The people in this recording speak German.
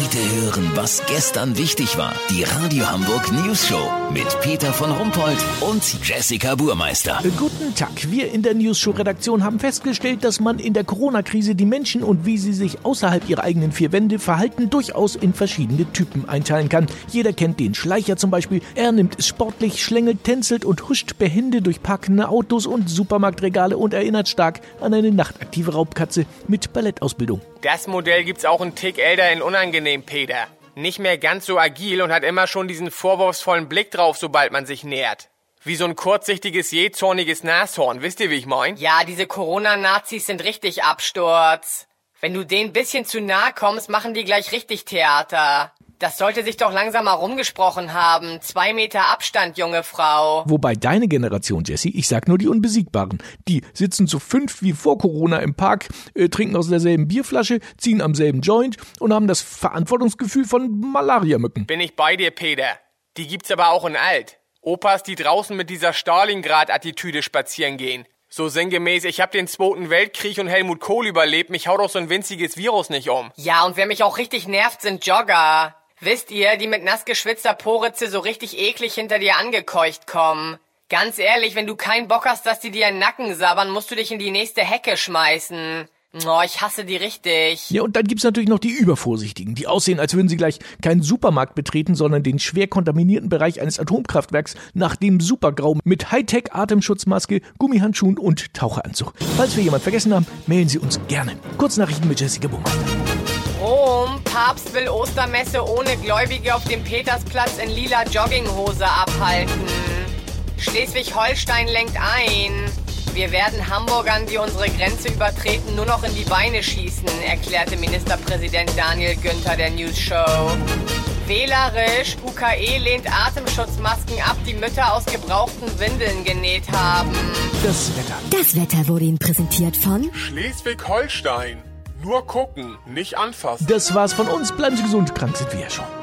Heute hören, was gestern wichtig war. Die Radio Hamburg News Show mit Peter von Rumpold und Jessica Burmeister. Guten Tag. Wir in der News Show Redaktion haben festgestellt, dass man in der Corona-Krise die Menschen und wie sie sich außerhalb ihrer eigenen vier Wände verhalten, durchaus in verschiedene Typen einteilen kann. Jeder kennt den Schleicher zum Beispiel. Er nimmt es sportlich, schlängelt, tänzelt und huscht behende durch parkende Autos und Supermarktregale und erinnert stark an eine nachtaktive Raubkatze mit Ballettausbildung. Das Modell gibt's auch einen Tick älter in unangenehm, Peter. Nicht mehr ganz so agil und hat immer schon diesen vorwurfsvollen Blick drauf, sobald man sich nähert. Wie so ein kurzsichtiges, jähzorniges Nashorn, wisst ihr, wie ich mein? Ja, diese Corona-Nazis sind richtig Absturz. Wenn du denen bisschen zu nahe kommst, machen die gleich richtig Theater. Das sollte sich doch langsam mal rumgesprochen haben. Zwei Meter Abstand, junge Frau. Wobei deine Generation, Jessie, ich sag nur die Unbesiegbaren, die sitzen zu fünf wie vor Corona im Park, äh, trinken aus derselben Bierflasche, ziehen am selben Joint und haben das Verantwortungsgefühl von Malariamücken. Bin ich bei dir, Peter. Die gibt's aber auch in alt. Opas, die draußen mit dieser Stalingrad-Attitüde spazieren gehen. So sinngemäß, ich hab den Zweiten Weltkrieg und Helmut Kohl überlebt, mich haut doch so ein winziges Virus nicht um. Ja, und wer mich auch richtig nervt, sind Jogger. Wisst ihr, die mit nass geschwitzter Poritze so richtig eklig hinter dir angekeucht kommen. Ganz ehrlich, wenn du keinen Bock hast, dass die dir in den Nacken sabbern, musst du dich in die nächste Hecke schmeißen. Oh, ich hasse die richtig. Ja, und dann gibt's natürlich noch die Übervorsichtigen, die aussehen, als würden sie gleich keinen Supermarkt betreten, sondern den schwer kontaminierten Bereich eines Atomkraftwerks nach dem Supergrau mit Hightech-Atemschutzmaske, Gummihandschuhen und Taucheranzug. Falls wir jemand vergessen haben, melden Sie uns gerne. Kurznachrichten mit Jessica Bummeister. Rom, Papst will Ostermesse ohne Gläubige auf dem Petersplatz in lila Jogginghose abhalten. Schleswig-Holstein lenkt ein. Wir werden Hamburgern, die unsere Grenze übertreten, nur noch in die Beine schießen, erklärte Ministerpräsident Daniel Günther der News Show. Wählerisch, UKE lehnt Atemschutzmasken ab, die Mütter aus gebrauchten Windeln genäht haben. Das Wetter. Das Wetter wurde Ihnen präsentiert von Schleswig-Holstein. Nur gucken, nicht anfassen. Das war's von uns. Bleiben Sie gesund, krank sind wir ja schon.